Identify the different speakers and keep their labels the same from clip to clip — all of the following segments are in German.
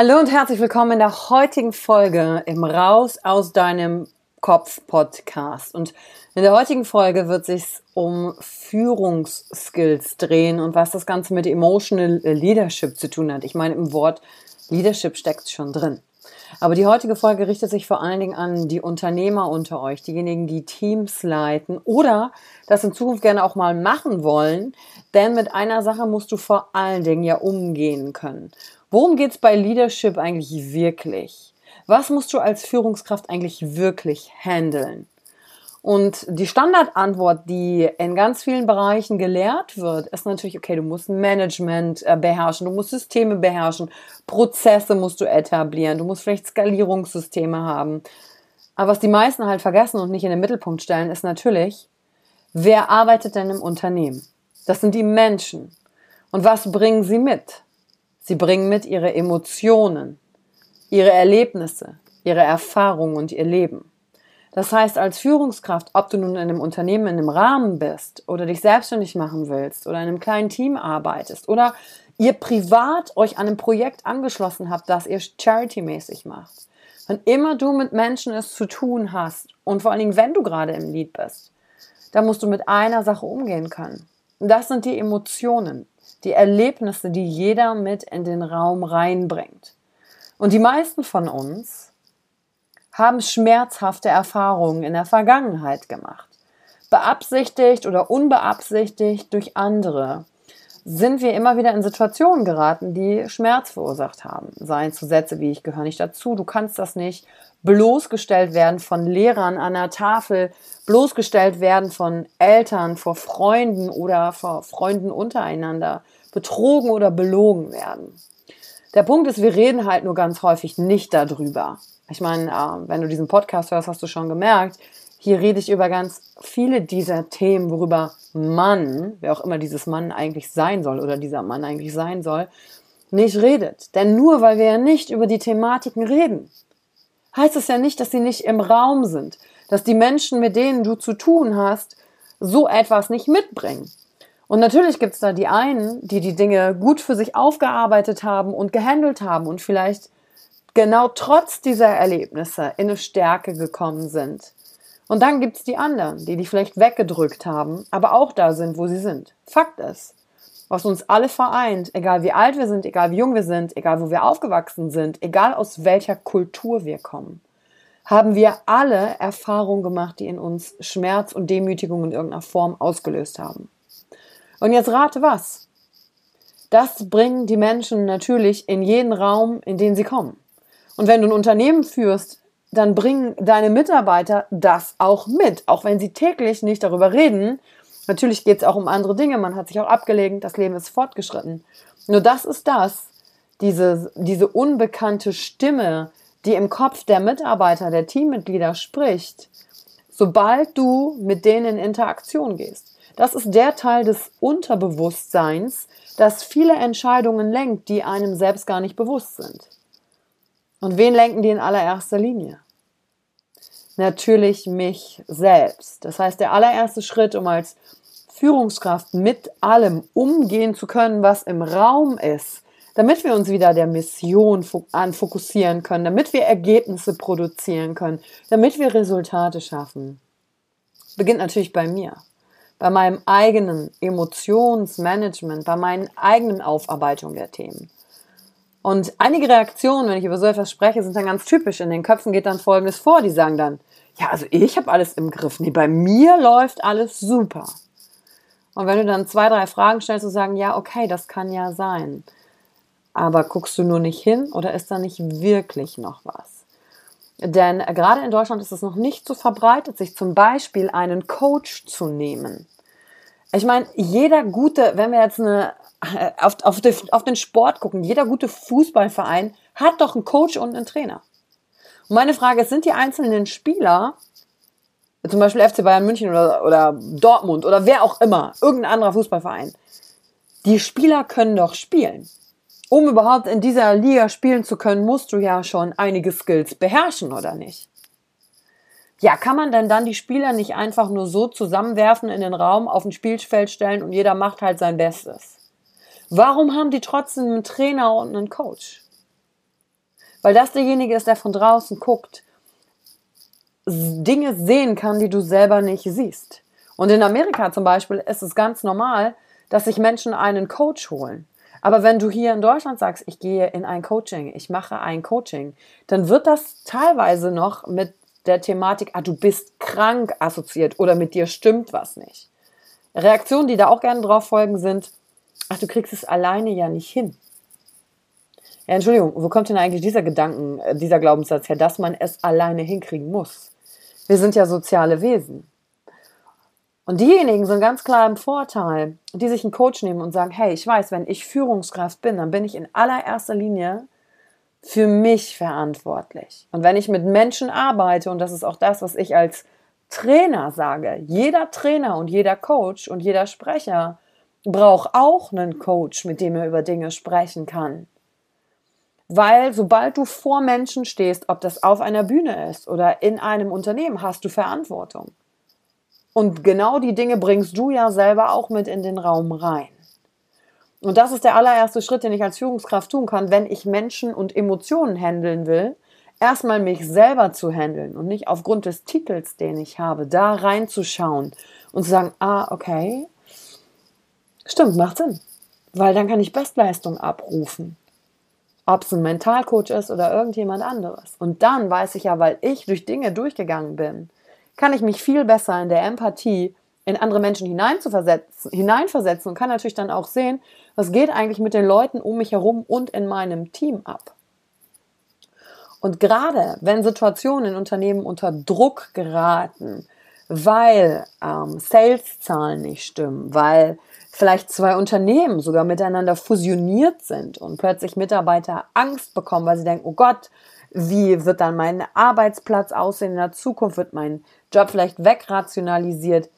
Speaker 1: Hallo und herzlich willkommen in der heutigen Folge im Raus aus deinem Kopf Podcast. Und in der heutigen Folge wird sich um Führungsskills drehen und was das Ganze mit Emotional Leadership zu tun hat. Ich meine, im Wort Leadership steckt schon drin. Aber die heutige Folge richtet sich vor allen Dingen an die Unternehmer unter euch, diejenigen, die Teams leiten oder das in Zukunft gerne auch mal machen wollen. Denn mit einer Sache musst du vor allen Dingen ja umgehen können. Worum geht es bei Leadership eigentlich wirklich? Was musst du als Führungskraft eigentlich wirklich handeln? Und die Standardantwort, die in ganz vielen Bereichen gelehrt wird, ist natürlich, okay, du musst Management äh, beherrschen, du musst Systeme beherrschen, Prozesse musst du etablieren, du musst vielleicht Skalierungssysteme haben. Aber was die meisten halt vergessen und nicht in den Mittelpunkt stellen, ist natürlich, wer arbeitet denn im Unternehmen? Das sind die Menschen. Und was bringen sie mit? Sie bringen mit ihre Emotionen, ihre Erlebnisse, ihre Erfahrungen und ihr Leben. Das heißt, als Führungskraft, ob du nun in einem Unternehmen in einem Rahmen bist oder dich selbstständig machen willst oder in einem kleinen Team arbeitest oder ihr privat euch an einem Projekt angeschlossen habt, das ihr charity-mäßig macht. Wann immer du mit Menschen es zu tun hast und vor allen Dingen, wenn du gerade im Lied bist, dann musst du mit einer Sache umgehen können. Und das sind die Emotionen die Erlebnisse, die jeder mit in den Raum reinbringt. Und die meisten von uns haben schmerzhafte Erfahrungen in der Vergangenheit gemacht. Beabsichtigt oder unbeabsichtigt durch andere sind wir immer wieder in Situationen geraten, die Schmerz verursacht haben. Seien zu Sätze wie ich gehöre nicht dazu, du kannst das nicht, bloßgestellt werden von Lehrern an der Tafel, bloßgestellt werden von Eltern vor Freunden oder vor Freunden untereinander, betrogen oder belogen werden. Der Punkt ist, wir reden halt nur ganz häufig nicht darüber. Ich meine, äh, wenn du diesen Podcast hörst, hast du schon gemerkt, hier rede ich über ganz viele dieser Themen, worüber Mann, wer auch immer dieses Mann eigentlich sein soll oder dieser Mann eigentlich sein soll, nicht redet. Denn nur weil wir ja nicht über die Thematiken reden, heißt es ja nicht, dass sie nicht im Raum sind, dass die Menschen, mit denen du zu tun hast, so etwas nicht mitbringen. Und natürlich gibt es da die einen, die die Dinge gut für sich aufgearbeitet haben und gehandelt haben und vielleicht genau trotz dieser Erlebnisse in eine Stärke gekommen sind. Und dann gibt es die anderen, die die vielleicht weggedrückt haben, aber auch da sind, wo sie sind. Fakt ist, was uns alle vereint, egal wie alt wir sind, egal wie jung wir sind, egal wo wir aufgewachsen sind, egal aus welcher Kultur wir kommen, haben wir alle Erfahrungen gemacht, die in uns Schmerz und Demütigung in irgendeiner Form ausgelöst haben. Und jetzt rate was. Das bringen die Menschen natürlich in jeden Raum, in den sie kommen. Und wenn du ein Unternehmen führst, dann bringen deine Mitarbeiter das auch mit, auch wenn sie täglich nicht darüber reden. Natürlich geht es auch um andere Dinge, man hat sich auch abgelegt, das Leben ist fortgeschritten. Nur das ist das, diese, diese unbekannte Stimme, die im Kopf der Mitarbeiter, der Teammitglieder spricht, sobald du mit denen in Interaktion gehst. Das ist der Teil des Unterbewusstseins, das viele Entscheidungen lenkt, die einem selbst gar nicht bewusst sind. Und wen lenken die in allererster Linie? Natürlich mich selbst. Das heißt, der allererste Schritt, um als Führungskraft mit allem umgehen zu können, was im Raum ist, damit wir uns wieder der Mission anfokussieren können, damit wir Ergebnisse produzieren können, damit wir Resultate schaffen, beginnt natürlich bei mir, bei meinem eigenen Emotionsmanagement, bei meinen eigenen Aufarbeitung der Themen. Und einige Reaktionen, wenn ich über so etwas spreche, sind dann ganz typisch. In den Köpfen geht dann Folgendes vor. Die sagen dann, ja, also ich habe alles im Griff. Nee, bei mir läuft alles super. Und wenn du dann zwei, drei Fragen stellst und sagen, ja, okay, das kann ja sein. Aber guckst du nur nicht hin oder ist da nicht wirklich noch was? Denn gerade in Deutschland ist es noch nicht so verbreitet, sich zum Beispiel einen Coach zu nehmen. Ich meine, jeder gute, wenn wir jetzt eine auf, auf, die, auf den Sport gucken, jeder gute Fußballverein hat doch einen Coach und einen Trainer. Und meine Frage ist, sind die einzelnen Spieler, zum Beispiel FC Bayern München oder, oder Dortmund oder wer auch immer, irgendein anderer Fußballverein, die Spieler können doch spielen. Um überhaupt in dieser Liga spielen zu können, musst du ja schon einige Skills beherrschen, oder nicht? Ja, kann man denn dann die Spieler nicht einfach nur so zusammenwerfen in den Raum, auf ein Spielfeld stellen und jeder macht halt sein Bestes? Warum haben die trotzdem einen Trainer und einen Coach? Weil das derjenige ist, der von draußen guckt, Dinge sehen kann, die du selber nicht siehst. Und in Amerika zum Beispiel ist es ganz normal, dass sich Menschen einen Coach holen. Aber wenn du hier in Deutschland sagst, ich gehe in ein Coaching, ich mache ein Coaching, dann wird das teilweise noch mit der Thematik, ah, du bist krank assoziiert oder mit dir stimmt was nicht. Reaktionen, die da auch gerne drauf folgen, sind, ach, du kriegst es alleine ja nicht hin. Ja, Entschuldigung, wo kommt denn eigentlich dieser Gedanken, äh, dieser Glaubenssatz her, dass man es alleine hinkriegen muss? Wir sind ja soziale Wesen. Und diejenigen sind ganz klar im Vorteil, die sich einen Coach nehmen und sagen, hey, ich weiß, wenn ich Führungskraft bin, dann bin ich in allererster Linie für mich verantwortlich. Und wenn ich mit Menschen arbeite, und das ist auch das, was ich als Trainer sage, jeder Trainer und jeder Coach und jeder Sprecher braucht auch einen Coach, mit dem er über Dinge sprechen kann. Weil sobald du vor Menschen stehst, ob das auf einer Bühne ist oder in einem Unternehmen, hast du Verantwortung. Und genau die Dinge bringst du ja selber auch mit in den Raum rein. Und das ist der allererste Schritt, den ich als Führungskraft tun kann, wenn ich Menschen und Emotionen handeln will. Erstmal mich selber zu handeln und nicht aufgrund des Titels, den ich habe, da reinzuschauen und zu sagen, ah, okay, Stimmt, macht Sinn. Weil dann kann ich Bestleistung abrufen. Ob es ein Mentalcoach ist oder irgendjemand anderes. Und dann weiß ich ja, weil ich durch Dinge durchgegangen bin, kann ich mich viel besser in der Empathie in andere Menschen hineinversetzen und kann natürlich dann auch sehen, was geht eigentlich mit den Leuten um mich herum und in meinem Team ab. Und gerade wenn Situationen in Unternehmen unter Druck geraten, weil ähm, Saleszahlen nicht stimmen, weil vielleicht zwei Unternehmen sogar miteinander fusioniert sind und plötzlich Mitarbeiter Angst bekommen, weil sie denken, oh Gott, wie wird dann mein Arbeitsplatz aussehen in der Zukunft, wird mein Job vielleicht wegrationalisiert,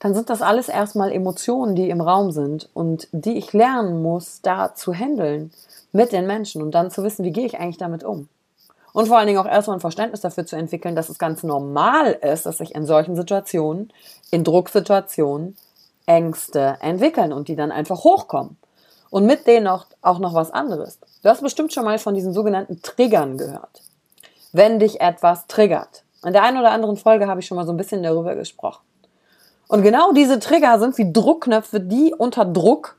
Speaker 1: dann sind das alles erstmal Emotionen, die im Raum sind und die ich lernen muss, da zu handeln mit den Menschen und dann zu wissen, wie gehe ich eigentlich damit um. Und vor allen Dingen auch erstmal ein Verständnis dafür zu entwickeln, dass es ganz normal ist, dass ich in solchen Situationen, in Drucksituationen, Ängste entwickeln und die dann einfach hochkommen. Und mit denen auch, auch noch was anderes. Du hast bestimmt schon mal von diesen sogenannten Triggern gehört. Wenn dich etwas triggert. In der einen oder anderen Folge habe ich schon mal so ein bisschen darüber gesprochen. Und genau diese Trigger sind wie Druckknöpfe, die unter Druck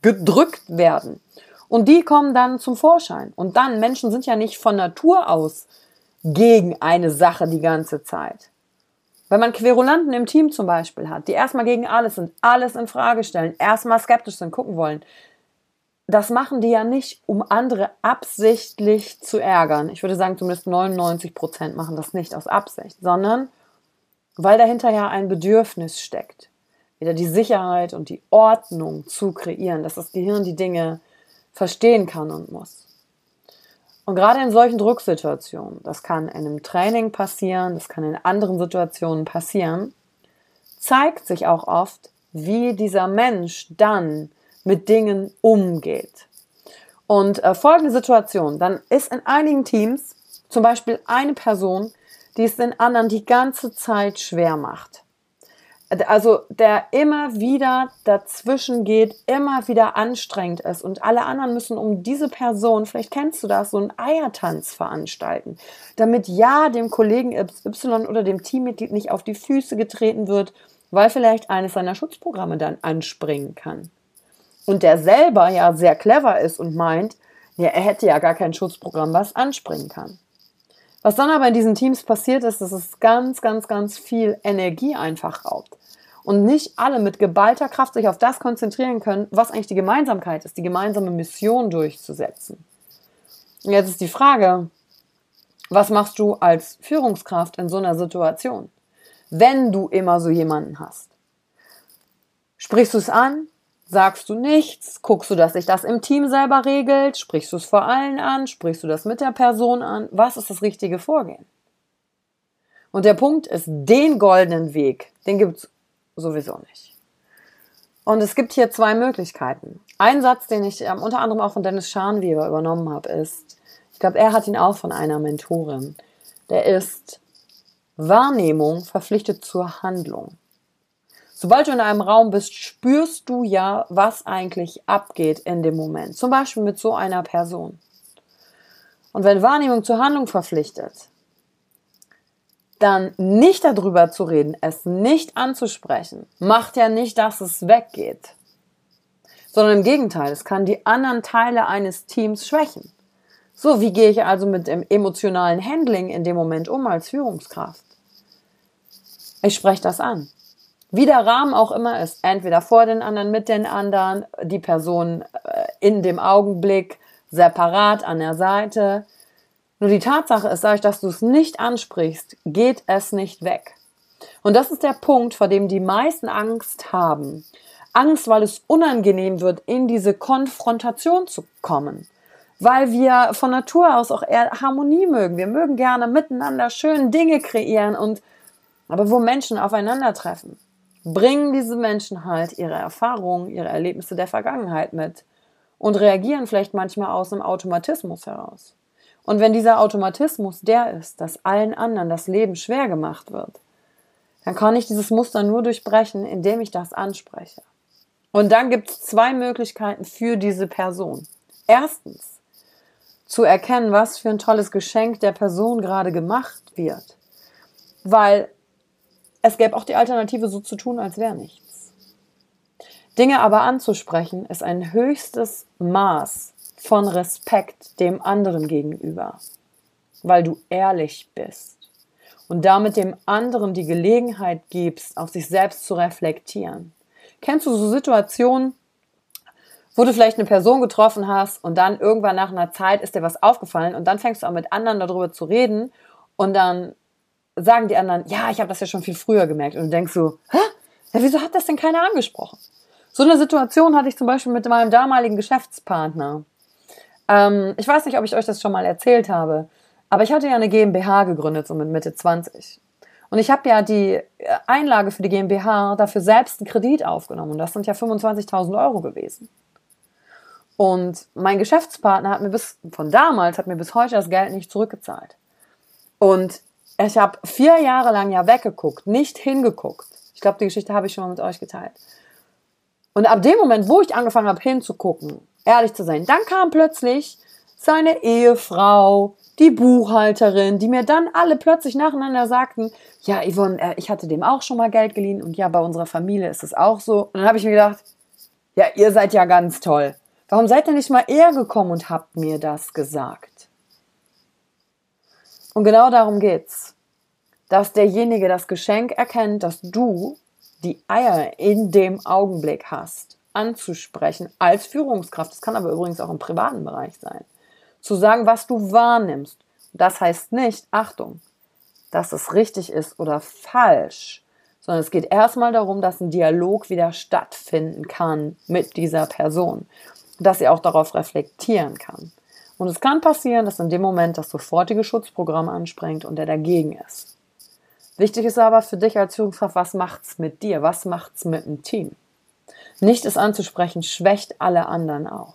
Speaker 1: gedrückt werden. Und die kommen dann zum Vorschein. Und dann, Menschen sind ja nicht von Natur aus gegen eine Sache die ganze Zeit. Wenn man Querulanten im Team zum Beispiel hat, die erstmal gegen alles sind, alles in Frage stellen, erstmal skeptisch sind, gucken wollen, das machen die ja nicht, um andere absichtlich zu ärgern. Ich würde sagen, zumindest 99 Prozent machen das nicht aus Absicht, sondern weil dahinter ja ein Bedürfnis steckt. Wieder die Sicherheit und die Ordnung zu kreieren, dass das Gehirn die Dinge verstehen kann und muss. Und gerade in solchen Drucksituationen, das kann in einem Training passieren, das kann in anderen Situationen passieren, zeigt sich auch oft, wie dieser Mensch dann mit Dingen umgeht. Und äh, folgende Situation, dann ist in einigen Teams zum Beispiel eine Person, die es den anderen die ganze Zeit schwer macht also der immer wieder dazwischen geht, immer wieder anstrengend ist und alle anderen müssen um diese Person, vielleicht kennst du das, so einen Eiertanz veranstalten, damit ja dem Kollegen Y oder dem Teammitglied nicht auf die Füße getreten wird, weil vielleicht eines seiner Schutzprogramme dann anspringen kann. Und der selber ja sehr clever ist und meint, ja, er hätte ja gar kein Schutzprogramm, was anspringen kann. Was dann aber in diesen Teams passiert ist, dass es ganz, ganz, ganz viel Energie einfach raubt. Und nicht alle mit geballter Kraft sich auf das konzentrieren können, was eigentlich die Gemeinsamkeit ist, die gemeinsame Mission durchzusetzen. Und jetzt ist die Frage, was machst du als Führungskraft in so einer Situation, wenn du immer so jemanden hast? Sprichst du es an? Sagst du nichts? Guckst du, dass sich das im Team selber regelt? Sprichst du es vor allen an? Sprichst du das mit der Person an? Was ist das richtige Vorgehen? Und der Punkt ist, den goldenen Weg, den gibt es sowieso nicht. Und es gibt hier zwei Möglichkeiten. Ein Satz, den ich ähm, unter anderem auch von Dennis Scharnweber übernommen habe, ist, ich glaube, er hat ihn auch von einer Mentorin, der ist, Wahrnehmung verpflichtet zur Handlung. Sobald du in einem Raum bist, spürst du ja, was eigentlich abgeht in dem Moment. Zum Beispiel mit so einer Person. Und wenn Wahrnehmung zur Handlung verpflichtet, dann nicht darüber zu reden, es nicht anzusprechen, macht ja nicht, dass es weggeht. Sondern im Gegenteil, es kann die anderen Teile eines Teams schwächen. So, wie gehe ich also mit dem emotionalen Handling in dem Moment um als Führungskraft? Ich spreche das an wie der Rahmen auch immer ist, entweder vor den anderen, mit den anderen, die Person äh, in dem Augenblick, separat an der Seite. Nur die Tatsache ist, dadurch, dass du es nicht ansprichst, geht es nicht weg. Und das ist der Punkt, vor dem die meisten Angst haben. Angst, weil es unangenehm wird, in diese Konfrontation zu kommen. Weil wir von Natur aus auch eher Harmonie mögen. Wir mögen gerne miteinander schön Dinge kreieren und aber wo Menschen aufeinandertreffen, bringen diese Menschen halt ihre Erfahrungen, ihre Erlebnisse der Vergangenheit mit und reagieren vielleicht manchmal aus einem Automatismus heraus. Und wenn dieser Automatismus der ist, dass allen anderen das Leben schwer gemacht wird, dann kann ich dieses Muster nur durchbrechen, indem ich das anspreche. Und dann gibt es zwei Möglichkeiten für diese Person. Erstens, zu erkennen, was für ein tolles Geschenk der Person gerade gemacht wird. Weil es gäbe auch die Alternative, so zu tun, als wäre nichts. Dinge aber anzusprechen, ist ein höchstes Maß von Respekt dem anderen gegenüber, weil du ehrlich bist und damit dem anderen die Gelegenheit gibst, auf sich selbst zu reflektieren. Kennst du so Situationen, wo du vielleicht eine Person getroffen hast und dann irgendwann nach einer Zeit ist dir was aufgefallen und dann fängst du auch mit anderen darüber zu reden und dann sagen die anderen, ja, ich habe das ja schon viel früher gemerkt. Und du denkst so, hä? Ja, wieso hat das denn keiner angesprochen? So eine Situation hatte ich zum Beispiel mit meinem damaligen Geschäftspartner. Ähm, ich weiß nicht, ob ich euch das schon mal erzählt habe, aber ich hatte ja eine GmbH gegründet, so mit Mitte 20. Und ich habe ja die Einlage für die GmbH dafür selbst einen Kredit aufgenommen. Und das sind ja 25.000 Euro gewesen. Und mein Geschäftspartner hat mir bis, von damals, hat mir bis heute das Geld nicht zurückgezahlt. Und ich habe vier Jahre lang ja weggeguckt, nicht hingeguckt. Ich glaube, die Geschichte habe ich schon mal mit euch geteilt. Und ab dem Moment, wo ich angefangen habe hinzugucken, ehrlich zu sein, dann kam plötzlich seine Ehefrau, die Buchhalterin, die mir dann alle plötzlich nacheinander sagten, ja, Yvonne, äh, ich hatte dem auch schon mal Geld geliehen und ja, bei unserer Familie ist es auch so. Und dann habe ich mir gedacht, Ja, ihr seid ja ganz toll. Warum seid ihr nicht mal eher gekommen und habt mir das gesagt? Und genau darum geht's. Dass derjenige das Geschenk erkennt, dass du die Eier in dem Augenblick hast, anzusprechen als Führungskraft. Das kann aber übrigens auch im privaten Bereich sein. Zu sagen, was du wahrnimmst. Das heißt nicht, Achtung, dass es richtig ist oder falsch, sondern es geht erstmal darum, dass ein Dialog wieder stattfinden kann mit dieser Person, dass sie auch darauf reflektieren kann. Und es kann passieren, dass in dem Moment das sofortige Schutzprogramm anspringt und er dagegen ist. Wichtig ist aber für dich als Führungskraft, was macht's mit dir? Was macht's mit dem Team? Nicht es anzusprechen, schwächt alle anderen auch.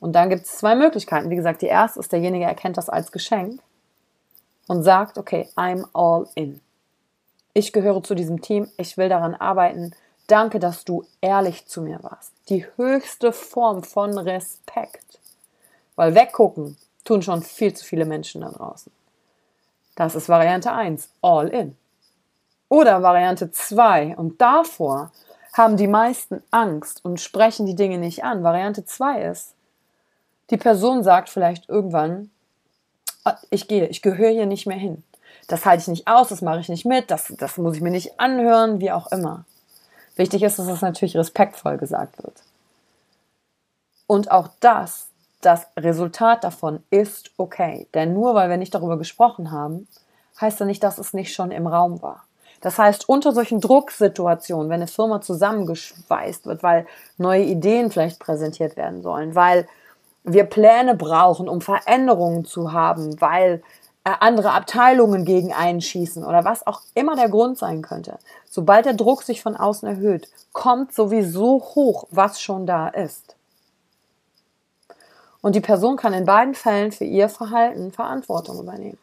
Speaker 1: Und dann gibt es zwei Möglichkeiten. Wie gesagt, die erste ist, derjenige erkennt das als Geschenk und sagt, okay, I'm all in. Ich gehöre zu diesem Team, ich will daran arbeiten. Danke, dass du ehrlich zu mir warst. Die höchste Form von Respekt. Weil weggucken tun schon viel zu viele Menschen da draußen. Das ist Variante 1, all in. Oder Variante 2, und davor haben die meisten Angst und sprechen die Dinge nicht an. Variante 2 ist, die Person sagt vielleicht irgendwann, ah, ich gehe, ich gehöre hier nicht mehr hin. Das halte ich nicht aus, das mache ich nicht mit, das, das muss ich mir nicht anhören, wie auch immer. Wichtig ist, dass das natürlich respektvoll gesagt wird. Und auch das, das Resultat davon ist okay. Denn nur weil wir nicht darüber gesprochen haben, heißt ja nicht, dass es nicht schon im Raum war. Das heißt, unter solchen Drucksituationen, wenn eine Firma zusammengeschweißt wird, weil neue Ideen vielleicht präsentiert werden sollen, weil wir Pläne brauchen, um Veränderungen zu haben, weil äh, andere Abteilungen gegen einschießen oder was auch immer der Grund sein könnte. Sobald der Druck sich von außen erhöht, kommt sowieso hoch, was schon da ist. Und die Person kann in beiden Fällen für ihr Verhalten Verantwortung übernehmen.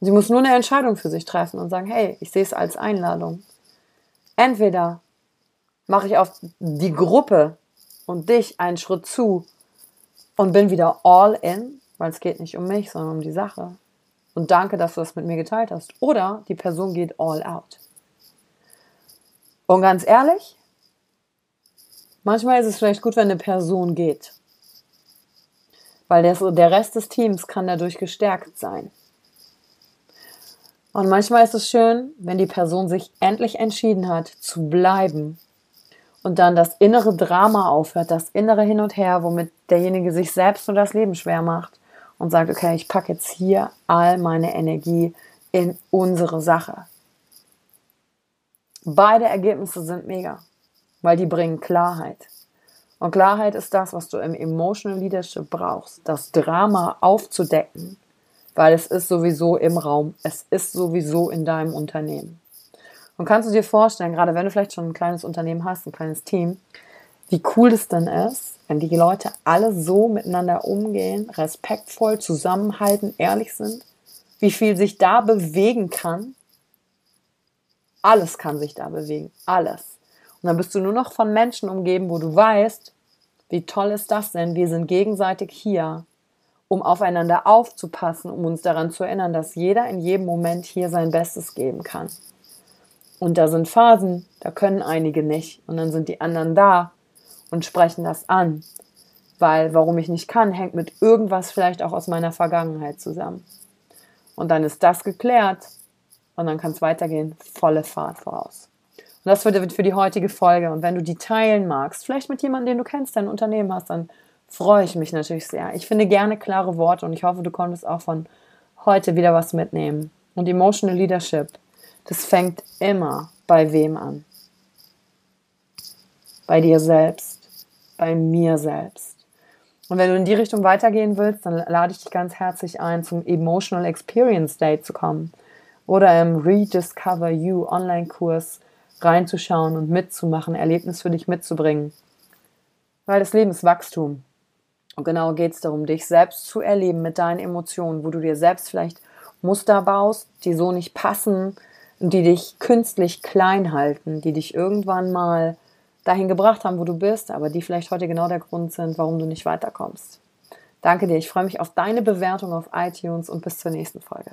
Speaker 1: Sie muss nur eine Entscheidung für sich treffen und sagen, hey, ich sehe es als Einladung. Entweder mache ich auf die Gruppe und dich einen Schritt zu und bin wieder all in, weil es geht nicht um mich, sondern um die Sache. Und danke, dass du das mit mir geteilt hast. Oder die Person geht all out. Und ganz ehrlich, manchmal ist es vielleicht gut, wenn eine Person geht. Weil der, der Rest des Teams kann dadurch gestärkt sein. Und manchmal ist es schön, wenn die Person sich endlich entschieden hat, zu bleiben und dann das innere Drama aufhört, das innere Hin und Her, womit derjenige sich selbst und das Leben schwer macht und sagt, okay, ich packe jetzt hier all meine Energie in unsere Sache. Beide Ergebnisse sind mega, weil die bringen Klarheit. Und Klarheit ist das, was du im Emotional Leadership brauchst, das Drama aufzudecken weil es ist sowieso im Raum, es ist sowieso in deinem Unternehmen. Und kannst du dir vorstellen, gerade wenn du vielleicht schon ein kleines Unternehmen hast, ein kleines Team, wie cool es dann ist, wenn die Leute alle so miteinander umgehen, respektvoll, zusammenhalten, ehrlich sind, wie viel sich da bewegen kann. Alles kann sich da bewegen, alles. Und dann bist du nur noch von Menschen umgeben, wo du weißt, wie toll ist das denn? Wir sind gegenseitig hier um aufeinander aufzupassen, um uns daran zu erinnern, dass jeder in jedem Moment hier sein Bestes geben kann. Und da sind Phasen, da können einige nicht. Und dann sind die anderen da und sprechen das an. Weil warum ich nicht kann, hängt mit irgendwas vielleicht auch aus meiner Vergangenheit zusammen. Und dann ist das geklärt und dann kann es weitergehen, volle Fahrt voraus. Und das wird für die heutige Folge. Und wenn du die teilen magst, vielleicht mit jemandem, den du kennst, dein Unternehmen hast, dann freue ich mich natürlich sehr. Ich finde gerne klare Worte und ich hoffe, du konntest auch von heute wieder was mitnehmen. Und Emotional Leadership, das fängt immer bei wem an? Bei dir selbst, bei mir selbst. Und wenn du in die Richtung weitergehen willst, dann lade ich dich ganz herzlich ein, zum Emotional Experience Day zu kommen oder im Rediscover You Online-Kurs reinzuschauen und mitzumachen, Erlebnis für dich mitzubringen. Weil das Leben ist Wachstum. Und genau geht es darum, dich selbst zu erleben mit deinen Emotionen, wo du dir selbst vielleicht Muster baust, die so nicht passen, die dich künstlich klein halten, die dich irgendwann mal dahin gebracht haben, wo du bist, aber die vielleicht heute genau der Grund sind, warum du nicht weiterkommst. Danke dir, ich freue mich auf deine Bewertung auf iTunes und bis zur nächsten Folge.